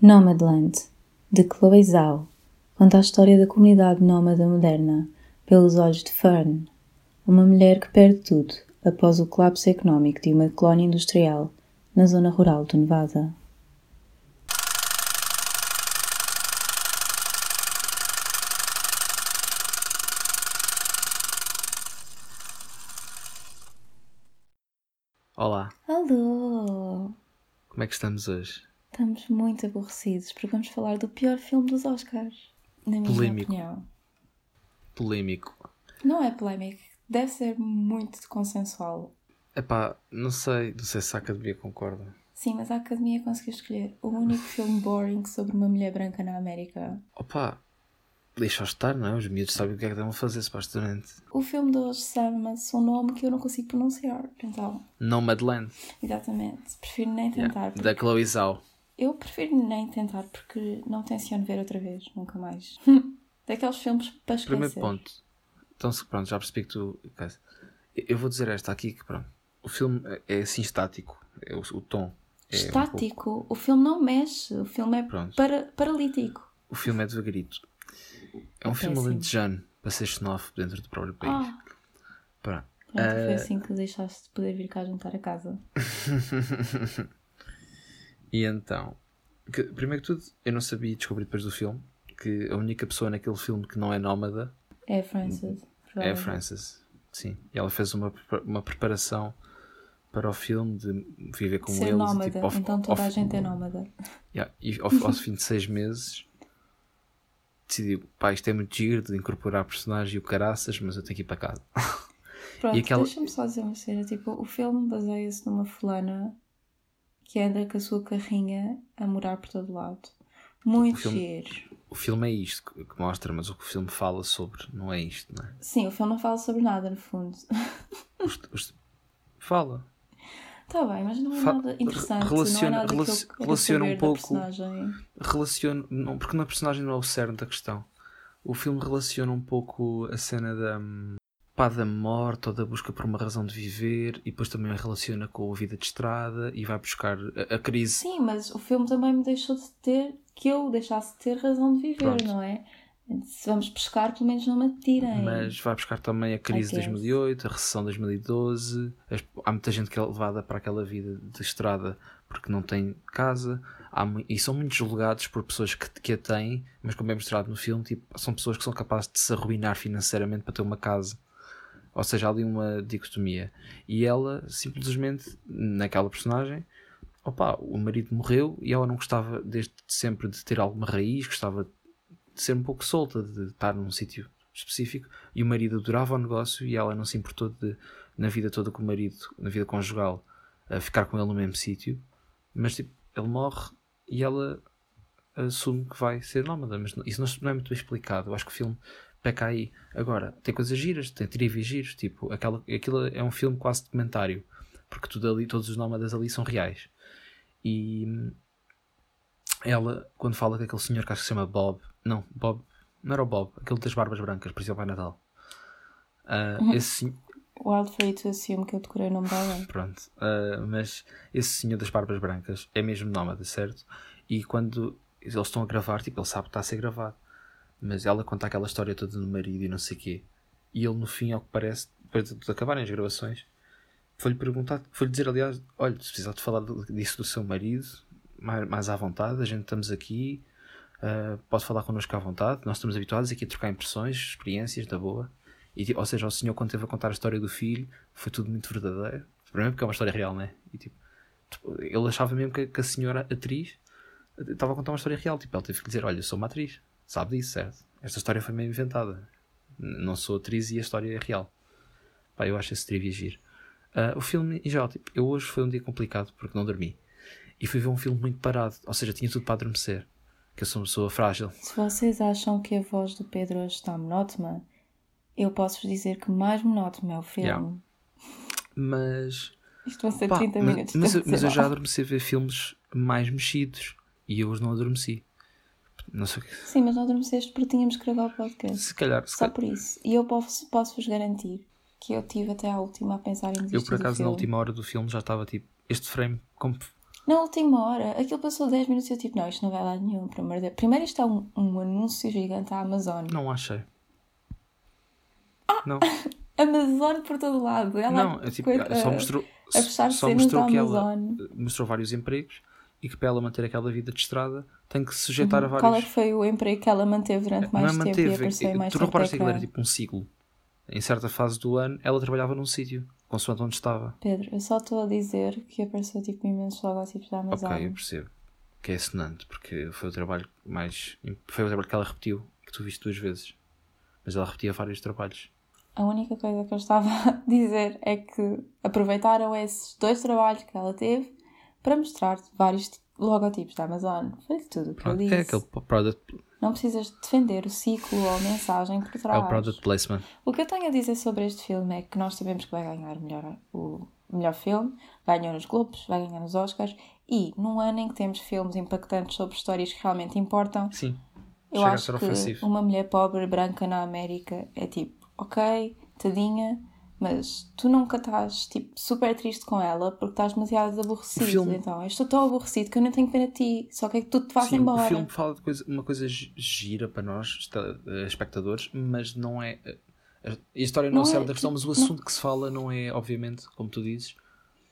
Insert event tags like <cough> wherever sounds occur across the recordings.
Nomadland, de Chloe Zhao, conta a história da comunidade nómada moderna pelos olhos de Fern, uma mulher que perde tudo após o colapso económico de uma colónia industrial na zona rural do Nevada. Olá, Alô! como é que estamos hoje? Estamos muito aborrecidos porque vamos falar do pior filme dos Oscars, na minha Polémico. opinião. Polémico. Não é polémico, deve ser muito consensual. Epá, não sei, não sei se a academia concorda. Sim, mas a Academia conseguiu escolher o único <laughs> filme boring sobre uma mulher branca na América. Opa, deixa-os estar, não é? Os miúdos sabem o que é que devem fazer, supostamente. O filme de hoje chama-se um nome que eu não consigo pronunciar. Então, Nomadland, exatamente. Prefiro nem yeah, tentar. porque- da Chloe Zhao. Eu prefiro nem tentar porque não tenciono ver outra vez, nunca mais. <laughs> Daqueles filmes para esquecer. Primeiro ponto. Então, pronto, já percebi que tu... Eu vou dizer esta aqui, que pronto. O filme é assim estático, é o, o tom. É um pouco- Estático. O filme não mexe. O filme é Pronto. para, paralítico. o filme é devagarito. É um É filme alentejano, para ser xenófobo dentro do próprio país. Ah, Pronto. pronto, foi Eh, assim que deixaste de poder vir cá jantar a casa. <laughs> E então, que- primeiro que tudo, eu não sabia e descobri depois do filme que a única pessoa naquele filme que não é nómada É a Frances. é a. Frances. Sim. E ela fez uma, uma preparação para o filme de viver com Ser eles. e, nómada. tipo, ao- então toda a gente é nómada. Yeah, e ao, ao fim de seis meses decidiu, pá, isto é muito giro de incorporar personagem e o caraças, mas eu tenho que ir para casa. <laughs> Pronto, aquela- deixa-me só dizer uma cena. Tipo, o filme baseia-se numa fulana que anda com a sua carrinha a morar por todo lado. Muito O filme-. O filme é isto que, mostra, mas o que o filme fala sobre não é isto, não é? Sim, o filme não fala sobre nada, no fundo. <laughs> Os- os- fala. Está bem, mas não é Fa- nada interessante. relaciona- não é nada relac- que eu relaciona um pouco- relaciona, não, porque na personagem não é o cerne da questão. O filme relaciona um pouco a cena da, hum, pá, da morte ou da busca por uma razão de viver e depois também relaciona com a vida de estrada e vai buscar a, a crise. Sim, mas o filme também me deixou de ter que eu deixasse de ter razão de viver, Pronto. não é? Se vamos pescar, pelo menos não me atirem. Mas vai buscar também a crise de guess. 2008, a recessão de 2012. as- Há muita gente que é levada para aquela vida de estrada porque não tem casa. Há e são muito julgados por pessoas que, que a têm, mas como é mostrado no filme, tipo, são pessoas que são capazes de se arruinar financeiramente para ter uma casa. Ou seja, há ali uma dicotomia. E ela, simplesmente, naquela personagem, opa, o marido morreu e ela não gostava desde sempre de ter alguma raiz, gostava de ser um pouco solta, de estar num sítio específico. E o marido adorava o negócio e ela não se importou de, na vida toda com o marido, na vida conjugal, ficar com ele no mesmo sítio. Mas tipo, ele morre e ela assume que vai ser nómada. Mas isso não é muito bem explicado. Eu acho que o filme peca aí. Agora, tem coisas giras, tem trivias giros. Tipo, aquela, aquilo é um filme quase documentário. Porque tudo ali, todos os nómadas ali são reais. E ela, quando fala que aquele senhor que acho que se chama Bob, não, Bob, não era o Bob, aquele das barbas brancas, por isso é Natal. Ah, esse, sen- Wild for you to assume que eu decorei o nome dela. pronto, ah, mas esse senhor das barbas brancas é mesmo nómada, certo? E quando eles estão a gravar, tipo, ele sabe que está a ser gravado, mas ela conta aquela história toda do marido e não sei o quê, e ele no fim, ao que parece, depois de, acabarem as gravações, foi-lhe perguntar, foi-lhe dizer, aliás, olha, se precisar de falar disso do seu marido, mais, mais à vontade, a gente estamos aqui, Uh, pode falar connosco à vontade. Nós estamos habituados aqui a trocar impressões, experiências, da boa. E, ou seja, o senhor, quando teve a contar a história do filho, foi tudo muito verdadeiro. Primeiro, porque é uma história real, né? E, tipo, tipo, ele achava mesmo que, que a senhora atriz estava a contar uma história real. Tipo, ela teve que dizer: Olha, eu sou uma atriz, sabe disso, certo? Esta história foi meio inventada. Não sou atriz e a história é real. Pá, eu acho esse trivia giro. Uh, o filme, em geral, tipo, eu hoje foi um dia complicado porque não dormi. E fui ver um filme muito parado, ou seja, tinha tudo para adormecer. Que eu sou uma pessoa frágil. Se vocês acham que a voz do Pedro hoje está monótona, eu posso-vos dizer que mais monótono é o filme. Yeah. Mas Isto vão ser Pá, 30 mas, minutos. mas, <laughs> eu- mas eu já adormeci a ver filmes mais mexidos e eu hoje não adormeci. Não sei o que. Sim, mas não adormeceste porque tínhamos que gravar o podcast. Se calhar, se Só calhar- por isso. E eu posso- posso-vos garantir que eu tive até à última a pensar em eu por acaso na última hora do filme já estava tipo, este frame, como Na última hora, aquilo passou 10 minutos e eu tipo, não, isto não vai lá nenhum, por amor de Deus. Primeiro isto é um, um anúncio gigante à Amazon. Não achei. Não, <laughs> Amazon por todo lado. Ela não, é tipo, coisa- só mostrou, a fechar só mostrou que ela Amazon. mostrou vários empregos e que para ela manter aquela vida de estrada tem que se sujeitar a vários. Qual é que foi o emprego que ela manteve durante mais não é tempo e manteve. apareceu em mais tu reparaste que aquilo era tipo um ciclo. Em certa fase do ano, ela trabalhava num sítio, consoante onde estava. Pedro, eu só estou a dizer que apareceu tipo imensos logotipos da Amazon. Ok, eu percebo. Que é assinante, porque foi o trabalho mais. Foi o trabalho que ela repetiu, que tu viste duas vezes. Mas ela repetia vários trabalhos. A única coisa que eu estava <laughs> a dizer é que aproveitaram esses dois trabalhos que ela teve para mostrar vários logotipos da Amazon. Foi tudo o que eu Pronto, disse. é aquele product, Não precisas defender o ciclo ou a mensagem por é trás. o product placement. O que eu tenho a dizer sobre este filme é que nós sabemos que vai ganhar o melhor, o melhor filme, ganhou nos Globos, vai ganhar nos Oscars e num ano em que temos filmes impactantes sobre histórias que realmente importam, Sim. eu Chega acho que uma mulher pobre branca na América é tipo, ok, tadinha, mas tu nunca estás tipo super triste com ela porque estás demasiado aborrecido. Filme- Então, eu estou tão aborrecido que eu não tenho pena de ti, só quero que tu te Sim, embora. o filme fala de coisa, uma coisa gi- gira para nós, eh, espectadores, mas não é. A, a história não, Não é- serve da questão, mas o não- assunto que se fala não é, obviamente, como tu dizes,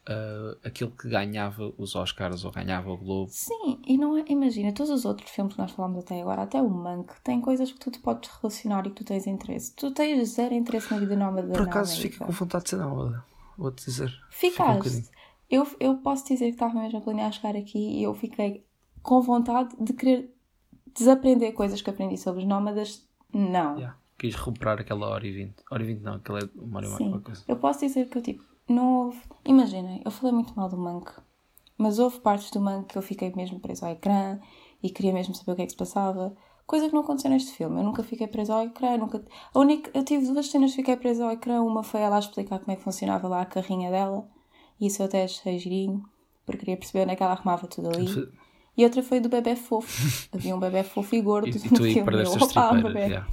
ah, aquele que ganhava os Oscars ou ganhava o Globo. Sim, e não é, imagina, todos os outros filmes que nós falámos até agora, até o Monk, tem coisas que tu te podes relacionar e que tu tens interesse. Tu tens zero interesse na vida nómada Por acaso fica com vontade de ser não, vou-te dizer. Fica um. Ficaste. eu, eu posso dizer que estava mesmo a planear chegar aqui e eu fiquei com vontade de querer desaprender coisas que aprendi sobre os nómadas. Não. Yeah. Quis recuperar aquela hora e vinte. Hora e vinte não, aquela é uma hora e uma coisa. Eu posso dizer que eu tipo, não houve. Imaginem, eu falei muito mal do Monk, mas houve partes do Monk que eu fiquei mesmo preso ao ecrã e queria mesmo saber o que é que se passava. Coisa que não aconteceu neste filme. Eu nunca fiquei preso ao ecrã. Nunca... A única... Eu tive duas cenas que fiquei preso ao ecrã. Uma foi ela a explicar como é que funcionava lá a carrinha dela. E isso eu até achei girinho, porque queria perceber onde é que ela arrumava tudo ali. E outra foi do bebê fofo. <laughs> Havia um bebê fofo e gordo E, no e tu filme. Eu, opa, um bebê. yeah.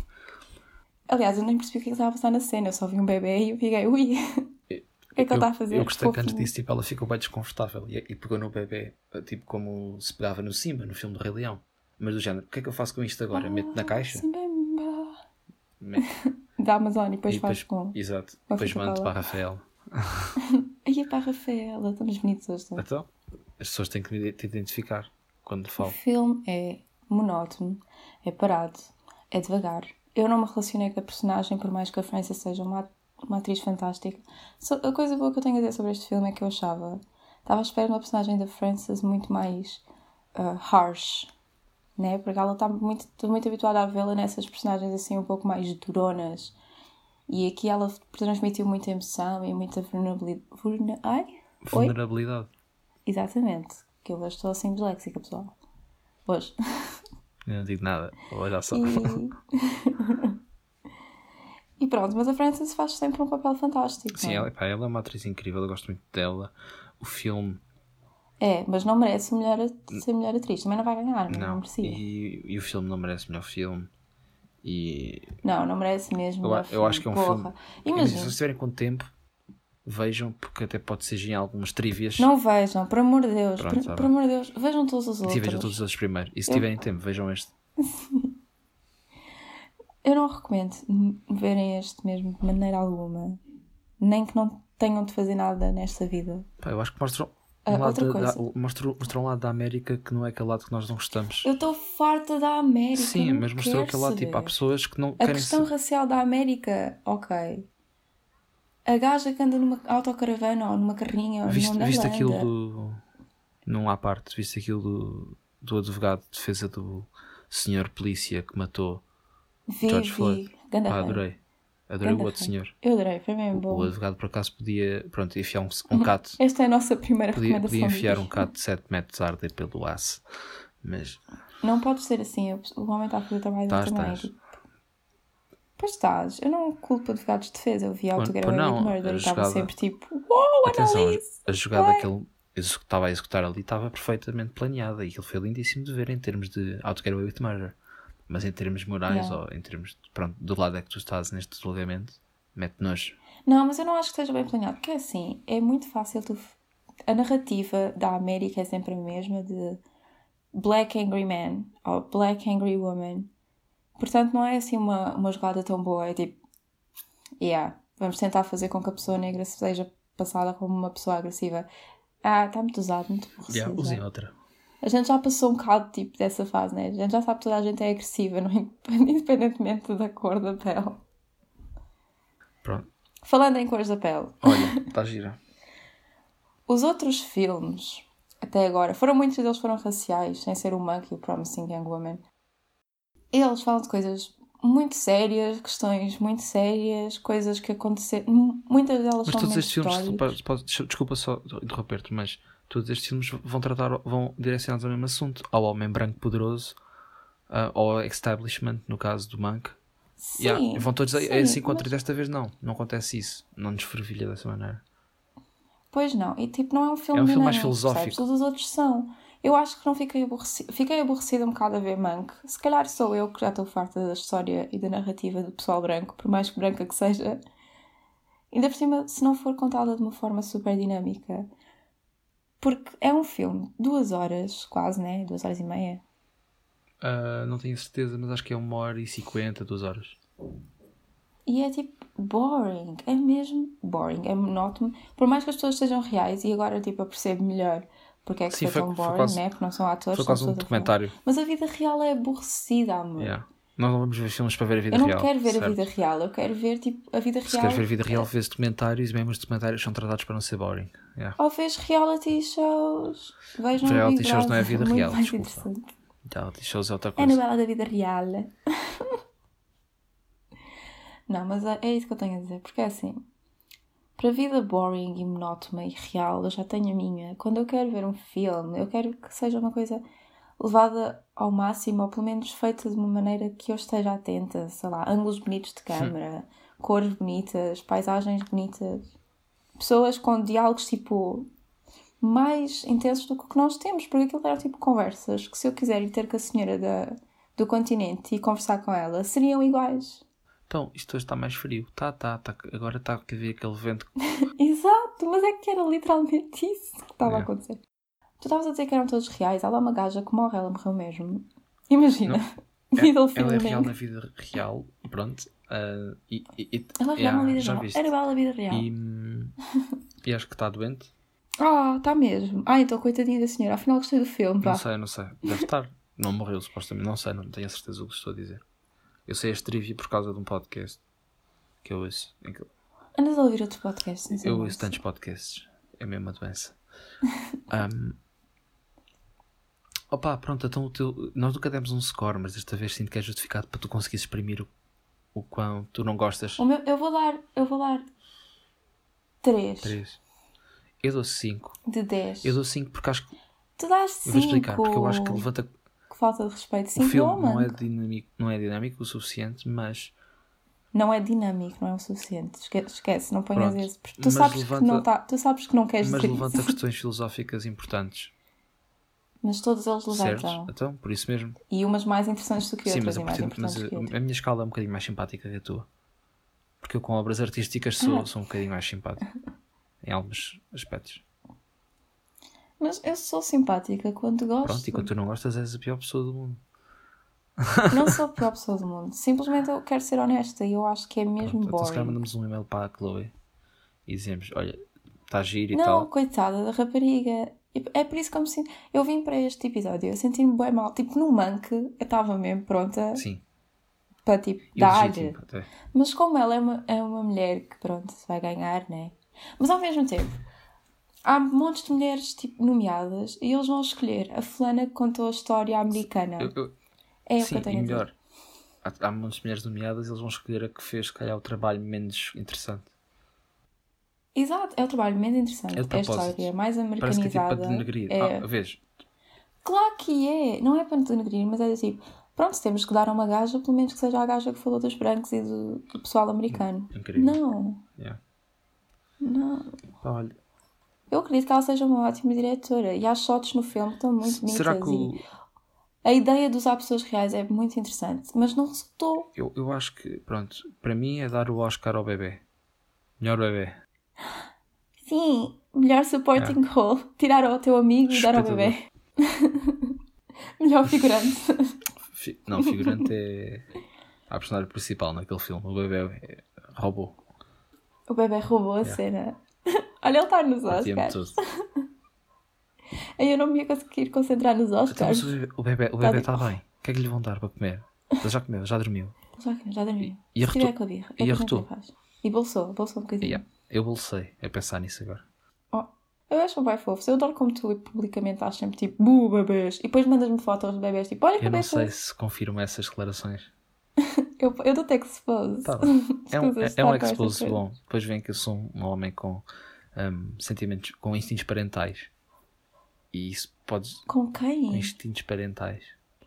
Aliás, eu nem percebi o que é que estava a passar na cena. Eu só vi um bebê e eu fiquei, ui, que é que ele eu, está a fazer? eu gostei que antes disso tipo, ela ficou bem desconfortável e, e pegou no bebê, tipo como se pegava no Simba, no filme do Rei Leão. Mas do género, o que é que eu faço com isto agora? Meto <laughs> na caixa? Sim, bem, bah. Meto- Da Amazon e depois e faz com. Exato. com Depois mando para a Rafael. <laughs> Aí é para a Rafaela, estamos bonitos hoje. não é? Então, as pessoas têm que te identificar quando O falo. filme é monótono, é parado, é devagar. Eu não me relacionei com a personagem, por mais que a Frances seja uma, uma atriz fantástica. Só- a coisa boa que eu tenho a dizer sobre este filme é que eu achava. Estava à espera de uma personagem da Frances muito mais ah, harsh, né? Porque ela está muito, muito habituada a vê-la nessas personagens assim um pouco mais duronas. E aqui ela transmitiu muita emoção e muita vulnerabilidade. Vulner... Ai? Oi? Vulnerabilidade. Exatamente. Que eu hoje estou assim disléxica, pessoal. Hoje. Eu não digo nada. Olha só. E... <laughs> pronto, mas a Frances faz sempre um papel fantástico. Sim, é? ela, pá, ela é uma atriz incrível, eu gosto muito dela. O filme, É, mas não merece melhor, ser melhor atriz. Também não vai ganhar, mas não, não. merecia. E, e o filme não merece melhor filme. E Não, não merece mesmo. eu, eu acho que é um Porra. filme. Imagina, Se vocês estiverem com tempo, vejam, porque até pode ser em algumas trivias. não vejam, por amor de Deus. Pronto, por, tá por amor de Deus, vejam todos os Sim, outros. vejam todos os outros primeiro. E se Eu- tiverem tempo, vejam este. <laughs> Eu não recomendo verem este mesmo de maneira alguma. Nem que não tenham de fazer nada nesta vida. Pá, eu acho que mostram Ah, um lado outra da, mostrou, mostrou um lado da América que não é aquele lado que nós não gostamos. Eu estou farta da América. Sim, não mas mostrou aquele lado, tipo, há pessoas que não A querem questão ser- racial da América, ok. A gaja que anda numa autocaravana ou numa carrinha ou Viste, numa viste aquilo do. Num à parte, viste aquilo do, do advogado de defesa do senhor polícia que matou Vi, George vi. Floyd. Ganda Pá, rei. adorei. Adorei Ganda o outro rei. senhor. Eu adorei, foi O bom. advogado por acaso podia, pronto, enfiar um, um cato. Esta é a nossa primeira Podia, recomendação. podia enfiar um cato de 7 metros a arder pelo aço. Mas Não pode ser assim. O homem está a fazer o trabalho dele Estás, também. estás. tipo, Pois estás. Eu não culpo advogados de defesa. Eu vi Away não, with Murder a e estava sempre tipo, uou, atenção, Annalise! a jogada vai." que ele estava a executar ali estava perfeitamente planeada e aquilo foi lindíssimo de ver em termos de Away with Murder. Mas em termos morais Yeah. ou em termos de, pronto, do lado é que tu estás neste julgamento, mete nojo. Não, mas eu não acho que esteja bem planeado. Porque é assim, é muito fácil tu a narrativa da América é sempre a mesma de Black Angry Man ou Black Angry Woman. Portanto, não é assim uma, uma jogada tão boa. É tipo, yeah, vamos tentar fazer com que a pessoa negra seja passada como uma pessoa agressiva. Ah, está muito usado, muito aborrecido. Yeah, usem outra. A gente já passou um bocado tipo dessa fase, né? A gente já sabe que toda a gente é agressiva, não é? <laughs> independentemente da cor da pele. Pronto. Falando em cores da pele. Olha, está <laughs> gira. Os outros filmes, até agora, foram muitos deles foram raciais, sem ser o Monk e o Promising Young Woman. Eles falam de coisas muito sérias, questões muito sérias, coisas que aconteceram. Muitas delas Mas são todos estes filmes, podes- desculpa só interromper-te, mas todos estes filmes vão tratar, vão direcionados ao mesmo assunto, ao homem branco poderoso, ah, ao establishment, no caso do Monk. Sim, Yeah, vão todos sim, a esse encontro mas- desta vez não, não acontece isso, não nos fervilha dessa maneira. Pois não, e tipo, não é um filme É um filme mais filosófico. percebes? Todos os outros são. Eu acho que não fiquei aborrecida. Fiquei aborrecida um bocado a ver Monk. Se calhar sou eu que já estou farta da história e da narrativa do pessoal branco, por mais branca que seja. Ainda por cima, se não for contada de uma forma super dinâmica. Porque é um filme, duas horas, quase, né? Duas horas e meia. Ah, não tenho certeza, mas acho que é uma hora e cinquenta, duas horas. E é tipo boring, é mesmo boring, é monótono. Por mais que as pessoas sejam reais, e agora tipo eu percebo melhor porque é que Sim, foi, foi- tão foi boring, quase- né? Porque não são atores, Foi são quase um documentário. Mas a vida real é aborrecida, amor. Yeah. Nós não vamos ver filmes para ver a vida Eu não real. quero ver a certo? vida real, eu quero ver tipo a vida Se real. queres ver a vida real, vês documentários e mesmo os documentários são tratados para não ser boring. Yeah. Ou vês reality shows. Vejam Reality o Big shows não é Brother, vida real, mais desculpa. Reality shows é outra É coisa. novela da vida real. <laughs> não, mas é é isso que eu tenho a dizer. Porque é assim, para a vida boring e monótona e real, eu já tenho a minha. Quando eu quero ver um filme, eu quero que seja uma coisa levada ao máximo, ou pelo menos feita de uma maneira que eu esteja atenta. Sei lá, ângulos bonitos de câmera, cores bonitas, paisagens bonitas, pessoas com diálogos tipo mais intensos do que o que nós temos, porque aquilo era tipo conversas que se eu quiser ir ter com a senhora da, do continente e conversar com ela, seriam iguais. Então, isto hoje está mais frio. Tá, tá, tá. Agora está a ver aquele vento. <laughs> Exato, mas é que era literalmente isso que estava a É. acontecer. Tu estavas a dizer que eram todos reais, há lá uma gaja que morre, ela morreu mesmo. Imagina, middle <laughs> Ela é real na vida real. Pronto. Ah, e, e, Ela é real na vida já real. viste. Era ela na vida real. E, e acho que está doente. Ah, está mesmo. Ah, então coitadinha da senhora, afinal gostei do filme, vá. Não sei, não sei. Deve estar. Não morreu, supostamente. Não sei, não tenho a certeza do que estou a dizer. Eu sei este trivia por causa de um podcast que eu ouço. em que- Andas a ouvir outros podcasts? Eu ouço tantos podcasts. É mesmo uma doença. <laughs> Ahm, Opa, pronto, então o teu... nós nunca demos um score, mas desta vez sinto que é justificado para tu conseguires exprimir o, o quão tu não gostas. O meu, eu vou dar, eu vou dar 3 3. Eu dou 5. de 10. Eu dou 5 porque acho que. Tu dás 5. Eu vou explicar, porque eu acho que levanta. Que falta de respeito. O 5 filme não, é, dinâmico, não é dinâmico o suficiente, mas. Não é dinâmico, não é o suficiente. Esque- Esquece, não ponhas Pronto. esse. Tu Mas sabes, levanta- que não tá, tu sabes que não queres Mas dizer levanta isso. questões filosóficas importantes. Mas todos eles Certo? levantam. Então, por isso mesmo. E umas mais interessantes do que Sim, outras mas, mais pretendo- mas a, outras. a minha escala é um bocadinho mais simpática que a tua. Porque eu com obras artísticas sou, Ah. <laughs> sou um bocadinho mais simpático. em alguns aspectos. Mas eu sou simpática quando gosto. Pronto, e quando tu não gostas, és a pior pessoa do mundo. Não sou a <laughs> pior pessoa do mundo. Simplesmente eu quero ser honesta e eu acho que é mesmo Pronto, então se calhar mandamos um e-mail para a Chloe e dizemos: Olha, está giro e Não, tal. coitada da rapariga. E É por isso que eu me sinto. Eu vim para este episódio, eu senti-me bem mal. Tipo, no manque, eu estava mesmo pronta Sim, para tipo e dar. legítimo até. Mas como ela é uma, é uma mulher que pronto, se vai ganhar, né? Mas ao mesmo tempo, há montes de mulheres tipo, nomeadas e eles vão escolher a fulana que contou a história americana. Eu- eu- é o que eu tenho e a dizer. melhor. Há, há muitas mulheres nomeadas eles vão escolher a que fez, calhar, o trabalho menos interessante. Exato, é o trabalho menos interessante. É de É a história mais Parece que é tipo americanizada. para denegrir. é... Ah, vês? Claro que é, não é para denegrir, mas é do tipo, pronto, temos que dar a uma gaja, pelo menos que seja a gaja que falou dos brancos e do, do pessoal americano. Incrível. Não, Yeah. não. Olha, Eu acredito que ela seja uma ótima diretora e as shots no filme que estão muito bonitas será que o, a ideia de usar pessoas reais é muito interessante, mas não resultou. eu, eu acho que, pronto, para mim é dar o Oscar ao bebê. Melhor bebê. Sim, melhor supporting role. Tirar ao teu amigo e dar ao bebê. <laughs> melhor figurante. Fi- Não, o figurante é a personagem principal naquele filme. O bebê é robô. O bebê roubou a cena. <laughs> Olha, ele está nos Oscars. <laughs> Aí eu não me ia conseguir concentrar nos Então, Oscars. mas o bebê, o bebê, o Tá bebê de- está bem. O que é que lhe vão dar para comer? Ele já comeu, já dormiu. Já, já dormi. E tiver arrotou? E é arrotou? E bolsou, bolsou um bocadinho. Yeah. Eu bolsei a pensar nisso agora. Oh, eu acho bem fofo. Eu adoro como tu publicamente estás sempre tipo, bu, bebês. E depois mandas-me fotos de bebês tipo, olha que Eu não sei fofo. se confirmo essas declarações. <laughs> Eu, eu dou-te expose. Tá. <laughs> É um, é, é um com expose bom. Depois vem que eu sou um homem com hum, sentimentos, com instintos parentais. E isso pode. Com Com quem? instintos parentais.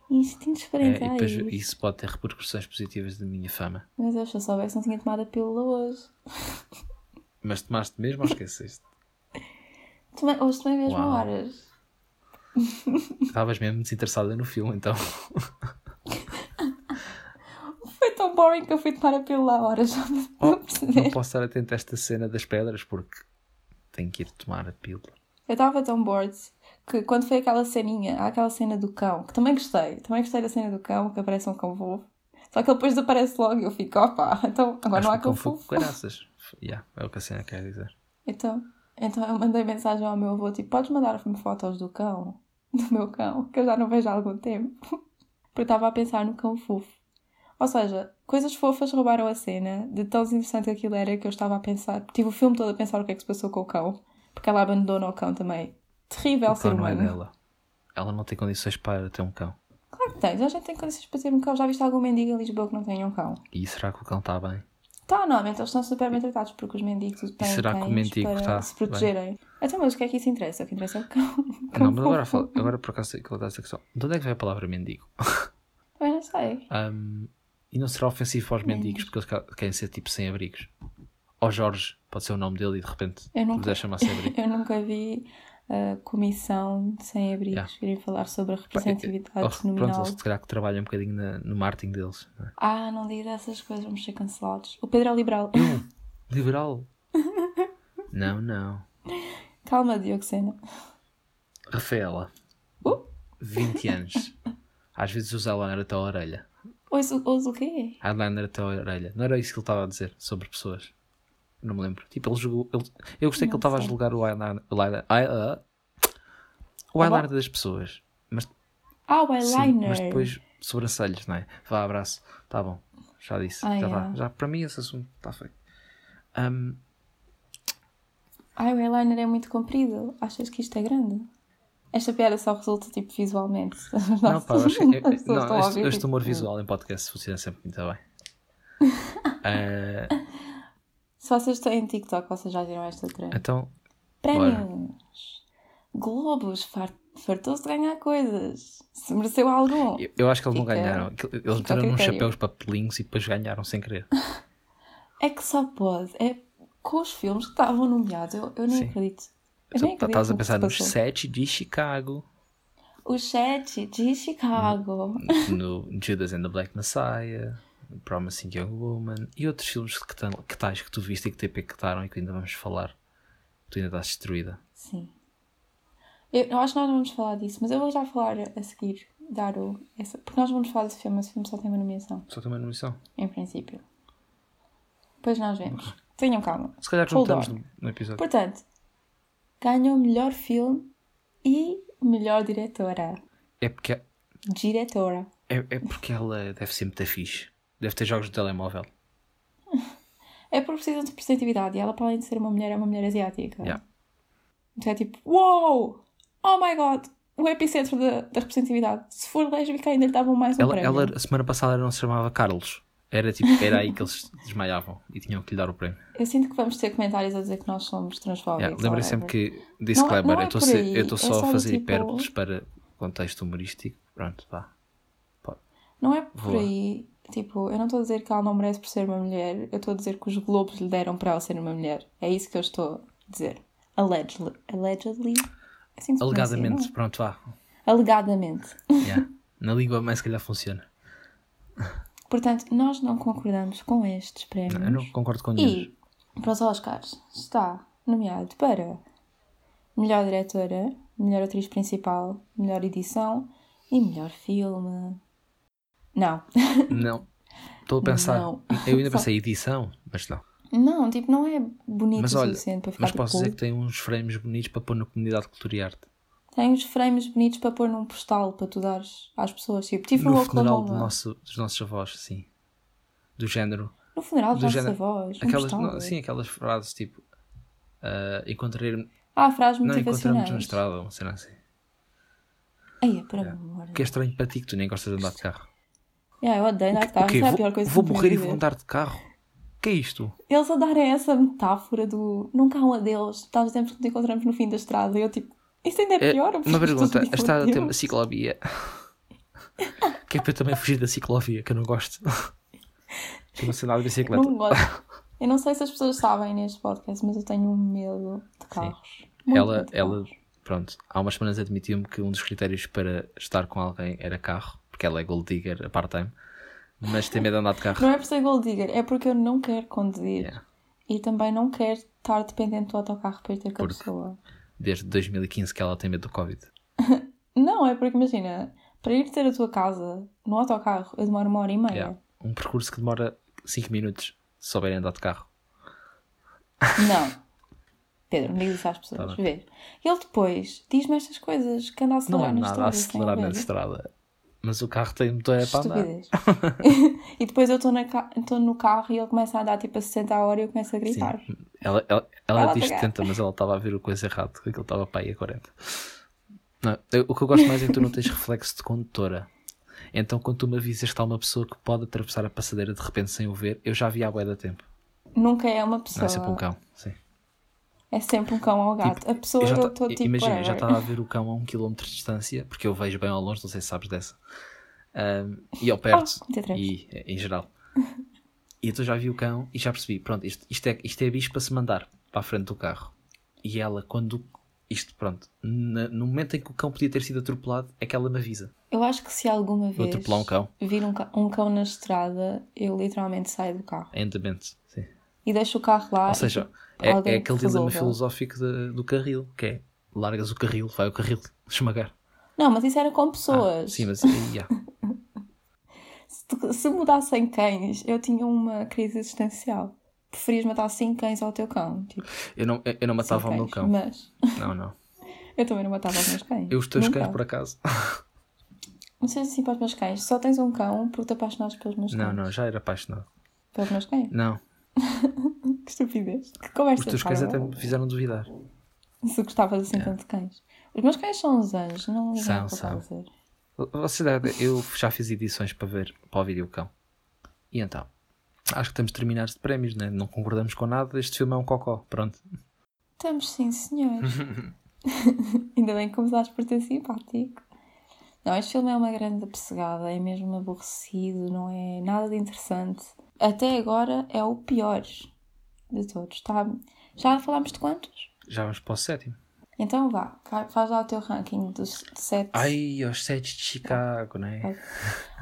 Instintos É, e parentais. depois isso pode ter repercussões positivas da minha fama. Mas eu, se eu soubesse, não tinha tomado a pílula hoje. <laughs> Mas tomaste mesmo ou esqueceste? <laughs> Tomei, hoje tomei mesmo Uau. horas. <laughs> Estavas mesmo desinteressada no filme, então. <laughs> Foi tão boring que eu fui tomar a pílula horas. Oh, não posso estar atento a esta cena das pedras porque tenho que ir tomar a pílula. Eu estava tão bored que quando foi aquela ceninha, aquela cena do cão, que também gostei. Também gostei da cena do cão, que aparece um cão fofo. Só que ele depois desaparece logo e eu fico, opa, então agora não há Acho que fogo, fofo. graças. Yeah, é o que a cena quer dizer. Então, então eu mandei mensagem ao meu avô, tipo, podes mandar-me fotos do cão? Do meu cão, que eu já não vejo há algum tempo. <laughs> Porque eu estava a pensar no cão fofo. Ou seja, coisas fofas roubaram a cena, de tão interessante que aquilo era que eu estava a pensar. Tive o filme todo a pensar o que é que se passou com o cão. Porque ela abandonou o cão também. Terrível O ser cão não é humano. dela. Ela não tem condições para ter um cão. Claro que tens, a gente tem condições para ter um cão. Já viste algum mendigo em Lisboa que não tenha um cão? E será que o cão está bem? Tá, normalmente eles estão super bem tratados porque os mendigos têm será que o mendigo para tá se protegerem. Então, mas o que é que isso interessa? O que interessa é o cão. <laughs> Não, mas agora, agora por acaso que essa questão. De onde é que vem a palavra mendigo? Eu não sei. Um, e não será ofensivo aos mendigos porque eles querem ser tipo sem abrigos? Ou Jorge, pode ser o nome dele e de repente Eu nunca- puder chamar sem abrigo. <laughs> Eu nunca vi a comissão de sem-abrigos Yeah. virem falar sobre a Ou, representatividade pronto, nominal. eles se calhar que trabalham um bocadinho na- no marketing deles. não é? Ah, não diga essas coisas, vamos ser cancelados. O Pedro é liberal. <laughs> Liberal? não, não. Calma, Dioxena. Rafaela, Uh? 20 anos. Às vezes usa eyeliner até a orelha. Ouço o quê? Eyeliner até a orelha. Não era isso que ele estava a dizer sobre pessoas. Não me lembro. Tipo, ele julgou. ele- eu gostei que ele estava a julgar o eyeliner. O eyeliner, ah, o Tá eyeliner bom? das pessoas. Mas, Ah, o sim, eyeliner. mas depois sobrancelhas, não é? Vá, abraço. Tá bom. Já disse. Ah, já, yeah. tá. já Para mim esse assunto está feito. Ahm, Ai, o eyeliner é muito comprido. Achas que isto é grande? Esta piada só resulta tipo visualmente. <laughs> não, pá, acho, <laughs> estão não, este, este tipo, humor visual em podcast funciona sempre muito bem. Ah, <laughs> Se vocês têm TikTok, vocês já viram esta trend. então, Prémios. Globos. Far... Fartou-se de ganhar coisas. Se mereceu algum. eu, eu acho que eles não ganharam. Eles meteram uns chapéus papelinhos e depois ganharam sem querer. <laughs> É que só pode. É com os filmes que estavam nomeados. Eu, eu nem Sim. acredito. Eu nem acredito Estás a no pensar nos sete de Chicago, O chat de Chicago. no Judas and the Black Messiah, Promising Young Woman e outros filmes que, tan- que tais que tu viste e que te impactaram e que ainda vamos falar. Tu ainda estás destruída. Sim. Eu, eu acho que nós não vamos falar disso, mas eu vou já falar a seguir. Dar o, essa, porque nós vamos falar desse filme. Esse filme só tem uma nomeação, Só tem uma nomeação. em princípio. Depois nós vemos. Tenham calma. Se calhar juntamos no, no episódio. Portanto, ganhou melhor filme e melhor diretora. É porque, Diretora. é, é porque ela deve ser muito fixe. Deve ter jogos de telemóvel. <laughs> É porque precisam de representatividade e ela, para além de ser uma mulher, é uma mulher asiática. Yeah. Então é tipo, uou! Oh my god! O epicentro da, da representatividade. Se for lésbica, ainda lhe davam mais um Ela, prémio. ela, a semana passada, não se chamava Carlos. Era, tipo, era aí que eles desmaiavam e tinham que lhe dar o prémio. Eu sinto que vamos ter comentários a dizer que nós somos transfóbicos. Yeah, sempre que, disclaimer, Não é- não é eu estou é só a fazer tipo- hipérboles para contexto humorístico. Pronto, vá. Não é por Boa. aí. Tipo, eu não estou a dizer que ela não merece por ser uma mulher. Eu estou a dizer que os globos lhe deram para ela ser uma mulher. É isso que eu estou a dizer. Allegedly. Allegedly? É assim que Alegadamente, não pronto, vá. é? Alegadamente. Yeah. <laughs> Na língua mais se calhar funciona. Portanto, nós não concordamos com estes prémios. Eu não concordo com nenhum. E para os Oscars está nomeado para melhor diretora, melhor atriz principal, melhor edição e melhor filme. Não. Não. Estou a pensar. Não. Eu ainda pensei edição, mas não. Não, tipo, não é bonito Mas o olha, suficiente para ficar mas tipo, posso dizer que tem uns frames bonitos para pôr na comunidade de cultura e arte. Tem uns frames bonitos para pôr num postal para tu dares às pessoas. Tipo, tipo no, No funeral do nosso, dos nossos avós, sim. Do género. No funeral dos do nossos avós. Um Aquelas, postal. não, sim, aquelas frases tipo. ah, encontrei Ah, frases Não, encontramos motivacionais. na estrada, uma cena assim. Ai, é por amor. Que é estranho para ti que tu nem gostas de andar de carro. Yeah, eu odeio andar de carro. O quê? Isso é a Vou, pior coisa vou que morrer e vou andar de carro? O que é isto? Eles a darem essa metáfora do nunca há um adeus, estás sempre que te encontramos no fim da estrada. E eu tipo, isso ainda é É, pior. eu uma pergunta: a estrada tem uma ciclovia? <laughs> que é para eu também fugir da ciclovia, que eu não gosto. Chama-se andar de bicicleta. Não gosto. Eu não sei se as pessoas sabem neste podcast, mas eu tenho um medo de carros. Ela, de ela, carros. pronto, há umas semanas admitiu-me que um dos critérios para estar com alguém era carro, porque ela é gold digger a part-time, mas tem medo de andar de carro. Não é por ser gold digger, é porque eu não quero conduzir. Yeah. E também não quero estar dependente do autocarro para ir ter com a pessoa. Desde 2015 que ela tem medo do Covid. <laughs> Não, é porque imagina, para ir ter a tua casa no autocarro, eu demoro uma hora e meia. Yeah. Um percurso que demora 5 minutos se souberem andar de carro. Não. <laughs> Pedro, não digas isso às pessoas. Tá. Vê. Ele depois diz-me estas coisas que anda a Não acelerar é na nada a estrada. acelerar na estrada. Mas o carro tem motor é para andar. <laughs> E depois eu estou ca- no carro e ele começa a andar tipo a 60 a hora e eu começo a gritar. Sim. Ela, ela, ela Ela diz apagar. 70, mas ela estava a ver o coisa errado. Aquilo estava para aí a 40. Não, eu- o que eu gosto mais é que tu não tens reflexo de condutora. Então, quando tu me avisas que está uma pessoa que pode atravessar a passadeira de repente sem o ver, eu já vi há bué da tempo. Nunca é uma pessoa. Não é sempre um cão. Sim. É sempre um cão ou um gato. a pessoa Eu eu estou tipo. imagina, já estava a ver o cão a um quilómetro de distância, porque eu vejo bem ao longe, não sei se sabes dessa. Ahm, e ao <laughs> perto, Oh, muito atrás. e eh, em geral. <laughs> E então já vi o cão e já percebi, pronto, isto, isto, é, isto é bicho para se mandar para a frente do carro. E ela, quando. Isto, pronto, na- no momento em que o cão podia ter sido atropelado, é que ela me avisa. Eu acho que se alguma Vou vez atropelar um cão. vir um, um cão na estrada, eu literalmente saio do carro. Andamento. Sim. E deixo o carro lá. Ou seja, é, é aquele que dilema filosófico de- do carril, que é largas o carril, vai o carril <laughs> esmagar. Não, mas isso era com Ah, pessoas. sim, mas <laughs> já. Se, se mudassem cães, eu tinha uma crise existencial. Preferias matar 5 cães ao teu cão? Tipo, Eu não, eu não matava o meu cão. Mas <laughs> Não, não. eu também não matava os meus cães. Eu os teus Nunca. cães, por acaso. Não sejas assim para os meus cães. Só tens um cão porque te apaixonaste pelos meus cães. Não, não, já era apaixonado. Pelos meus cães. Não, <laughs> Que estupidez. Que conversa os teus cães até me fizeram duvidar. Se gostavas assim tanto de cães. Os meus cães são uns anjos. Não São, são. Você deve, eu já fiz edições para ver para ouvir o cão. E então? Acho que temos de terminar de prémios, né? não concordamos com nada. Este filme é um cocó. Pronto. Estamos sim, senhor. <laughs> <laughs> Ainda bem que começaste por ter simpático. Não, este filme é uma grande pessegada, é mesmo aborrecido, não é nada de interessante. Até agora é o pior de todos. Tá? Já falámos de quantos? Já vamos para o sétimo. Então vá, fa- faz lá o teu ranking dos sete. Ai, os sete de Chicago, não é?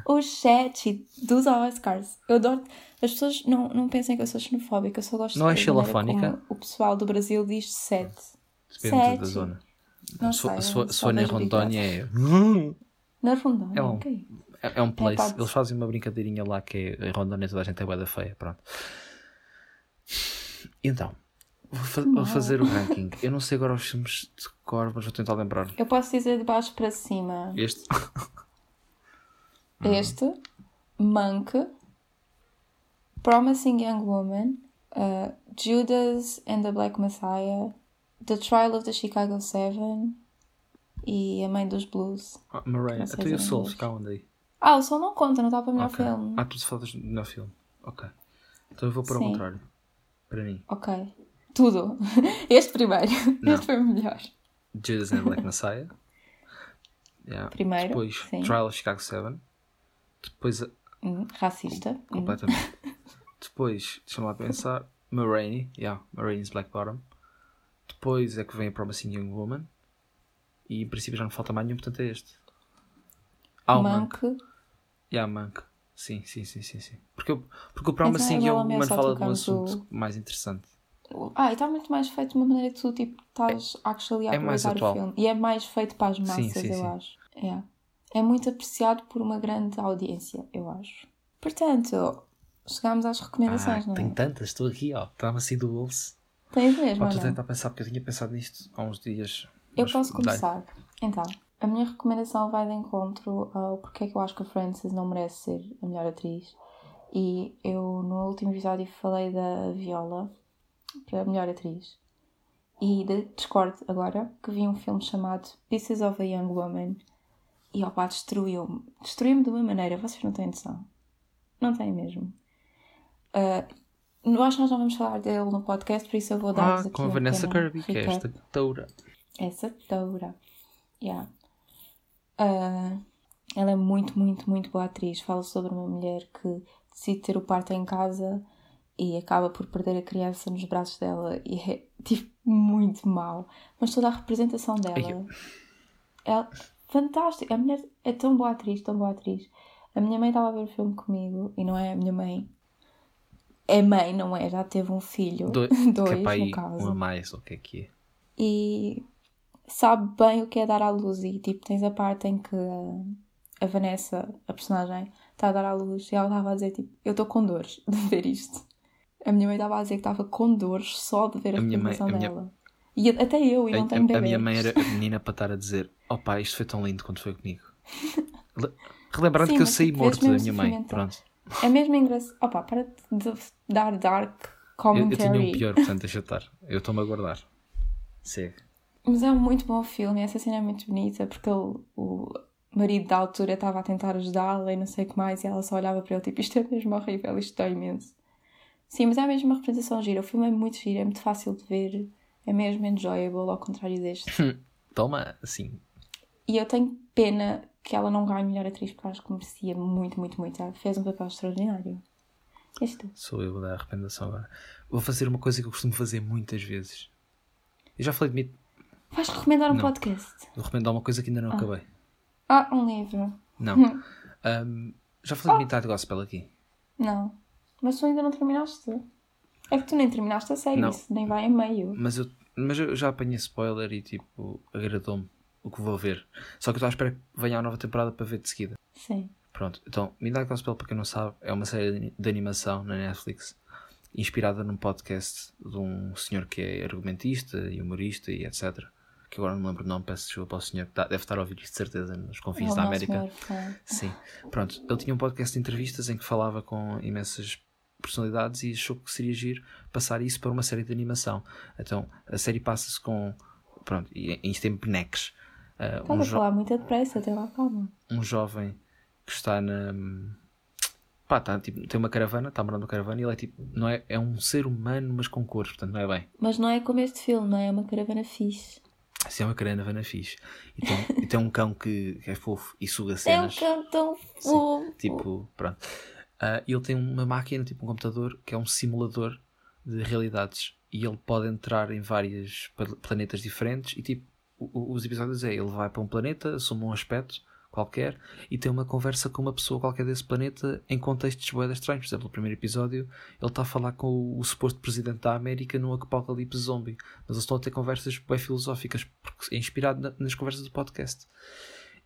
Os sete dos Oscars. Eu adoro. As pessoas não, não pensem que eu sou xenofóbica, eu só gosto Não é da maneira xilofónica? como O pessoal do Brasil diz sete. Depende Sete. da zona. Não for- sei, se, for- eu se só for na Rondônia é, Na Rondônia, É um- ok. É, é um place. parte. Eles fazem uma brincadeirinha lá que é em Rondônia toda a gente é bué da feia. Pronto. Então, vou, fa- vou fazer o ranking. Eu não sei agora os filmes de cor, mas vou tentar lembrar. Eu posso dizer de baixo para cima. Este. <laughs> Este, Monk, Promising Young Woman, uh, Judas and the Black Messiah, The Trial of the Chicago Seven e A Mãe dos Blues. Ah. Não sei Até e o é inglês. fica onde aí? Ah, o Sol não conta, não está para o melhor Ok. filme. Ah, tu falas do melhor filme. Ok. Então eu vou para o Sim. contrário. Para mim. Ok. Tudo. <laughs> Este primeiro. Não. Este foi o melhor. Judas and Black Messiah. <laughs> Yeah. Primeiro, Depois sim. Trial of Chicago 7. Depois, Hum, racista. Hum. completamente. <laughs> Depois, deixa-me lá pensar. Moraine. Yeah, Moraine's Black Bottom. Depois é que vem a Promising Young Woman. E em princípio já não falta mais nenhum, portanto é este. Ah, o Monk. Monk. Yeah, Monk. Sim, sim, sim, sim, sim. Porque, o- porque o Promising Young ela Woman só fala de um assunto mais interessante. Ah, e está muito mais feito de uma maneira que tu tipo, estás actually a é aproveitar o filme. E é mais feito para as massas, Sim, sim, eu sim. acho. É. é muito apreciado por uma grande audiência, eu acho. Portanto, chegámos às Ah, recomendações, não é? tenho tantas, estou aqui, ó. Está-me assim do bolso. Tens mesmo, Estou a tentar pensar, porque eu tinha pensado nisto há uns dias. Eu mas posso começar. Então, a minha recomendação vai de encontro ao porque é que eu acho que a Frances não merece ser a melhor atriz. E eu no último episódio falei da Viola, é a melhor atriz. E de- discordo agora que vi um filme chamado Pieces of a Young Woman e opá, destruiu-me. Destruiu-me de uma maneira, vocês não têm noção. Não têm mesmo. Eu acho que nós não vamos falar dele no podcast, por isso eu vou dar-vos Ah, aqui com a Vanessa Kirby, que é esta toura. Essa toura. Yeah. Ah, ela é muito, muito, muito boa atriz. Fala sobre uma mulher que decide ter o parto em casa e acaba por perder a criança nos braços dela e é <laughs> tipo muito mal. Mas toda a representação dela é fantástica. A mulher é tão boa atriz, tão boa atriz. A minha mãe estava a ver o filme comigo e não é a minha mãe. É mãe, não é? Já teve um filho. Do- <laughs> Dois, que é aí no caso um a mais, ou o que é que é? e sabe bem o que é dar à luz e tipo tens a parte em que a Vanessa, a personagem, está a dar à luz e ela estava a dizer tipo, eu estou com dores <laughs> de ver isto. A minha mãe estava a dizer que estava com dores só de ver a, A minha mãe- representação a minha- dela. E até eu, e A, não tenho bebê. a minha mãe era a menina para estar a dizer: Oh pá, isto foi tão lindo quando foi comigo. Le- Relembrando Sim, que eu saí tu morto da minha mãe. Pronto. É mesmo engraçado. Opa, para de dar dark Eu, eu commentary. tinha um pior, portanto, deixa estar. Eu estou-me a guardar. Segue. Mas é um muito bom filme essa cena é muito bonita porque ele, o marido da altura estava a tentar ajudá-la e não sei o que mais e ela só olhava para ele tipo isto é mesmo horrível, isto dói imenso. Sim, mas é mesmo uma representação gira. O filme é muito giro, é muito fácil de ver, é mesmo enjoyable ao contrário deste. Toma, assim. E eu tenho pena que ela não ganhe melhor atriz porque acho que merecia muito, muito, muito. Ela fez um papel extraordinário. Este. Sou eu da arrependação agora. Vou fazer uma coisa que eu costumo fazer muitas vezes. Eu já falei de mim. Vais recomendar um Não. podcast? Vou recomendar uma coisa que ainda não acabei. Ah, um livro. Não. <laughs> Ahm, já falei de metade gospel aqui. Não. Mas tu ainda não terminaste. É que tu nem terminaste a série, Não. isso nem vai em meio. Mas eu, mas eu já apanhei spoiler e tipo, agradou-me o que vou ver. Só que eu estou à espera que venha a nova temporada para ver de seguida. Sim. Pronto, então, Midnight Gospel, para quem não sabe, é uma série de animação na Netflix, inspirada num podcast de um senhor que é argumentista e humorista e etc. Que agora não me lembro o nome, peço desculpa para o senhor, que tá- deve estar a ouvir isto de certeza nos É confins da América. Sim, pronto. Ele tinha um podcast de entrevistas em que falava com imensas personalidades e achou que seria giro passar isso para uma série de animação. Então, a série passa-se com. Pronto, e isto em bonecos. Uh, um, a falar muito depressa, até lá calma. um jovem que está na. Pá, tá, tipo, tem uma caravana, está morando na caravana e ele é tipo. Não é, é um ser humano, mas com cores, portanto não é bem. Mas não é como este filme, não é? É uma caravana fixe. Assim é uma caravana fixe. E tem, <laughs> e tem um cão que, que é fofo e suga É um cenas. cão tão Sim, fofo. tipo, pronto. Ah, ele tem uma máquina, tipo um computador, que é um simulador de realidades. E ele pode entrar em vários pla- planetas diferentes. E tipo, os episódios é: ele vai para um planeta, assume um aspecto qualquer e tem uma conversa com uma pessoa qualquer desse planeta em contextos boedas estranhos. Por exemplo, no primeiro episódio, ele está a falar com o, o suposto presidente da América num apocalipse zombie. Mas eles estão a ter conversas bem filosóficas, porque é inspirado na- nas conversas do podcast.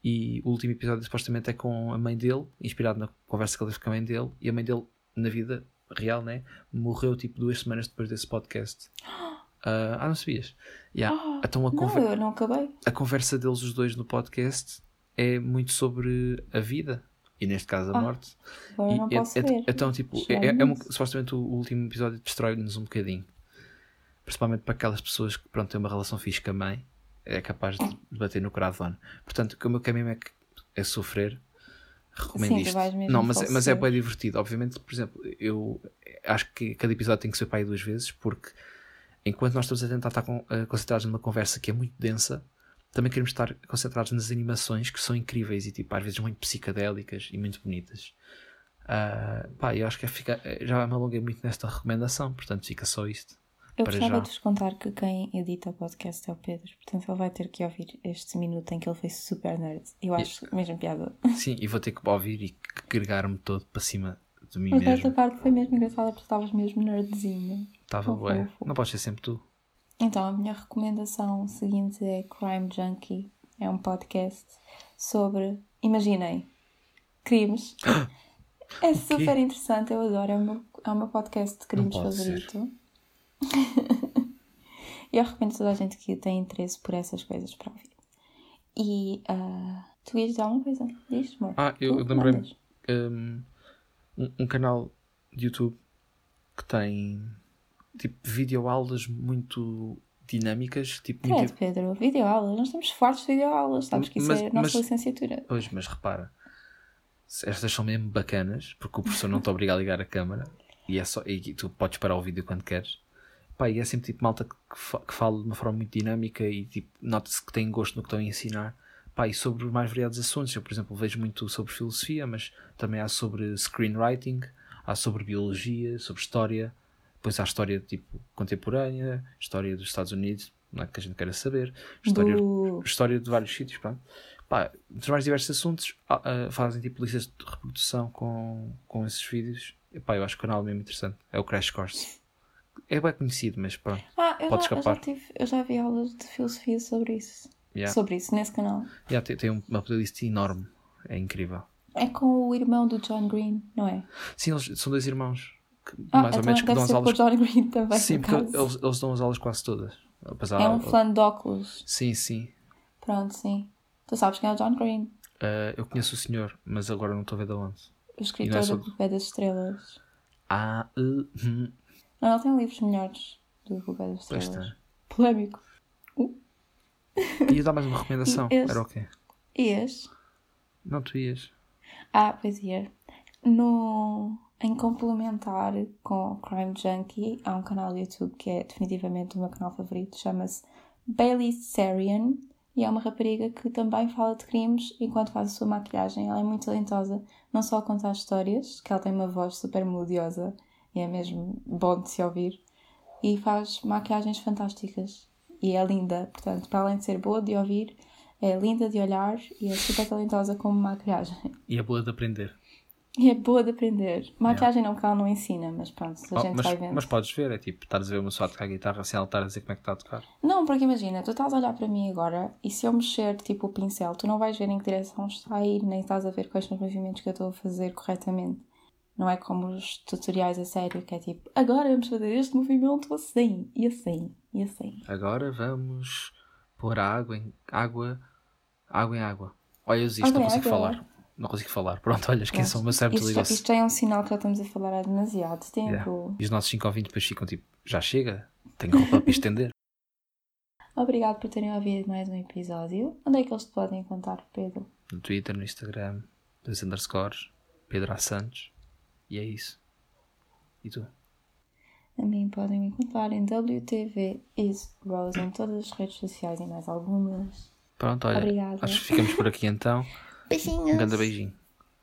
E o último episódio supostamente é com a mãe dele, inspirado na conversa que ele teve com a mãe dele, e a mãe dele, na vida real, né, morreu tipo duas semanas depois desse podcast. <gasps> Ah, ah, não sabias? Yeah. <gasps> então a, Não, eu não acabei. a conversa deles, os dois, no podcast é muito sobre a vida e, neste caso, a Ah, morte. E não é- posso é- ver. Então, tipo, é, é, é um- supostamente o, último episódio destrói-nos um bocadinho. Principalmente para aquelas pessoas que, pronto, têm uma relação fixe com a mãe, é capaz de bater no coração. Portanto, o meu caminho é, que é sofrer. Recomendo Sim, isto. Não, mas, é- mas é bem divertido. Obviamente, por exemplo, eu acho que cada episódio tem que ser para aí duas vezes, porque enquanto nós estamos a tentar estar con- concentrados numa conversa que é muito densa, também queremos estar concentrados nas animações que são incríveis e tipo, às vezes muito psicadélicas e muito bonitas. Ah, pá, eu acho que é fica, eh, já me alonguei muito nesta recomendação, portanto fica só isto. Eu gostava já. de vos contar que quem edita o podcast é o Pedro, portanto ele vai ter que ouvir este minuto em que ele foi super nerd. Eu acho mesmo piada. Sim, e vou ter que ouvir e agregar-me todo para cima de mim Mas esta mesmo. parte foi mesmo engraçada porque estavas mesmo nerdzinho. Estava fofo. Não podes ser sempre tu. Então, a minha recomendação seguinte é Crime Junkie. É um podcast sobre, imaginem, crimes. <gasps> É super interessante, eu adoro. É o meu, é o meu podcast de crimes favorito. e <laughs> eu recomendo a toda a gente que tem interesse por essas coisas para ouvir. E ah, tu ias dizer alguma coisa? Diz, amor. Ah, eu, eu lembrei-me. mandas. Um, um, um canal de YouTube que tem tipo videoaulas muito dinâmicas. Tipo, Credo, muito... Pedro, videoaulas. Nós estamos fartos de videoaulas. Sabes que isso Mas- é a nossa mas- licenciatura. Pois, mas repara, estas são mesmo bacanas porque o professor não te obriga a ligar a câmara e, é só, e tu podes parar o vídeo quando queres. Pá, e é sempre tipo malta que, fa- que fala de uma forma muito dinâmica e tipo, nota-se que tem gosto no que estão a ensinar. Pá, e sobre mais variados assuntos. Eu, por exemplo, vejo muito sobre filosofia, mas também há sobre screenwriting, há sobre biologia, sobre história. Depois há história tipo contemporânea, história dos Estados Unidos, não é que a gente queira saber, história, Bu. história de vários sítios, pronto. Pá, dos mais diversos assuntos, ah, fazem tipo listas de reprodução com, com esses vídeos. E, pá, eu acho que o canal é mesmo interessante. É o Crash Course. É bem conhecido, mas pronto. Ah, Pode já, eu, já escapar. tive, eu já vi aulas de filosofia sobre isso. Yeah. Sobre isso, nesse canal. Yeah, tem, tem uma playlist enorme. É incrível. É com o irmão do John Green, não é? Sim, eles são dois irmãos. Ah, mais ou então menos que dão as aulas. John Green também, Sim, por porque eles, eles dão as aulas quase todas. Apesar, É um fã de óculos. Sim, sim. Pronto, sim. Tu sabes quem é o John Green? Ah, eu conheço o senhor, mas agora não estou a ver de onde. O E escritor é do sobre- Bebê das Estrelas. Ah, uh, hum, Não, ele tem livros melhores do Bebê das Estrelas. está. Polémico. Ia dar mais uma recomendação. E esse- Era o quê? Ias? Não, tu ias. Ah, pois ia. No... Em complementar com Crime Junkie, há um canal do YouTube que é definitivamente o meu canal favorito, chama-se Bailey Sarian, e é uma rapariga que também fala de crimes enquanto faz a sua maquilhagem. Ela é muito talentosa, não só a contar histórias, que ela tem uma voz super melodiosa e é mesmo bom de se ouvir, e faz maquiagens fantásticas. E é linda, portanto, para além de ser boa de ouvir, é linda de olhar e é super talentosa como maquilhagem. E é boa de aprender. E é boa de aprender. Maquiagem não, porque ela não ensina, mas pronto, a Oh, gente mas, vai vendo. mas podes ver, é tipo, estás a ver uma pessoa a tocar guitarra sem ela estar a dizer como é que está a tocar. Não, porque imagina, tu estás a olhar para mim agora e se eu mexer tipo o pincel, tu não vais ver em que direção está a ir, nem estás a ver quais são os movimentos que eu estou a fazer corretamente. Não é como os tutoriais a sério, que é tipo, agora vamos fazer este movimento assim, e assim, e assim. Agora vamos pôr a água em água, água em água. Olha, eu desisto, Água não consigo água. falar. Não consigo falar. <laughs> Pronto, olha, esqueçam, o meu cérebro desligou-se. isto já é um sinal que já estamos a falar há demasiado tempo. Yeah. E os nossos 5 ouvintes depois ficam tipo, já chega? Tenho roupa para estender. <laughs> Obrigado por terem ouvido mais um episódio. Onde é que eles te podem encontrar, Pedro? No Twitter, no Instagram, dois underscores, Pedro A. Santos. E é isso. E tu? A mim podem me encontrar em WTV is Rose em todas as redes sociais e mais algumas. Pronto, olha. Obrigada. Acho que ficamos por aqui <laughs> então. Beijinhos! Um grande beijinho.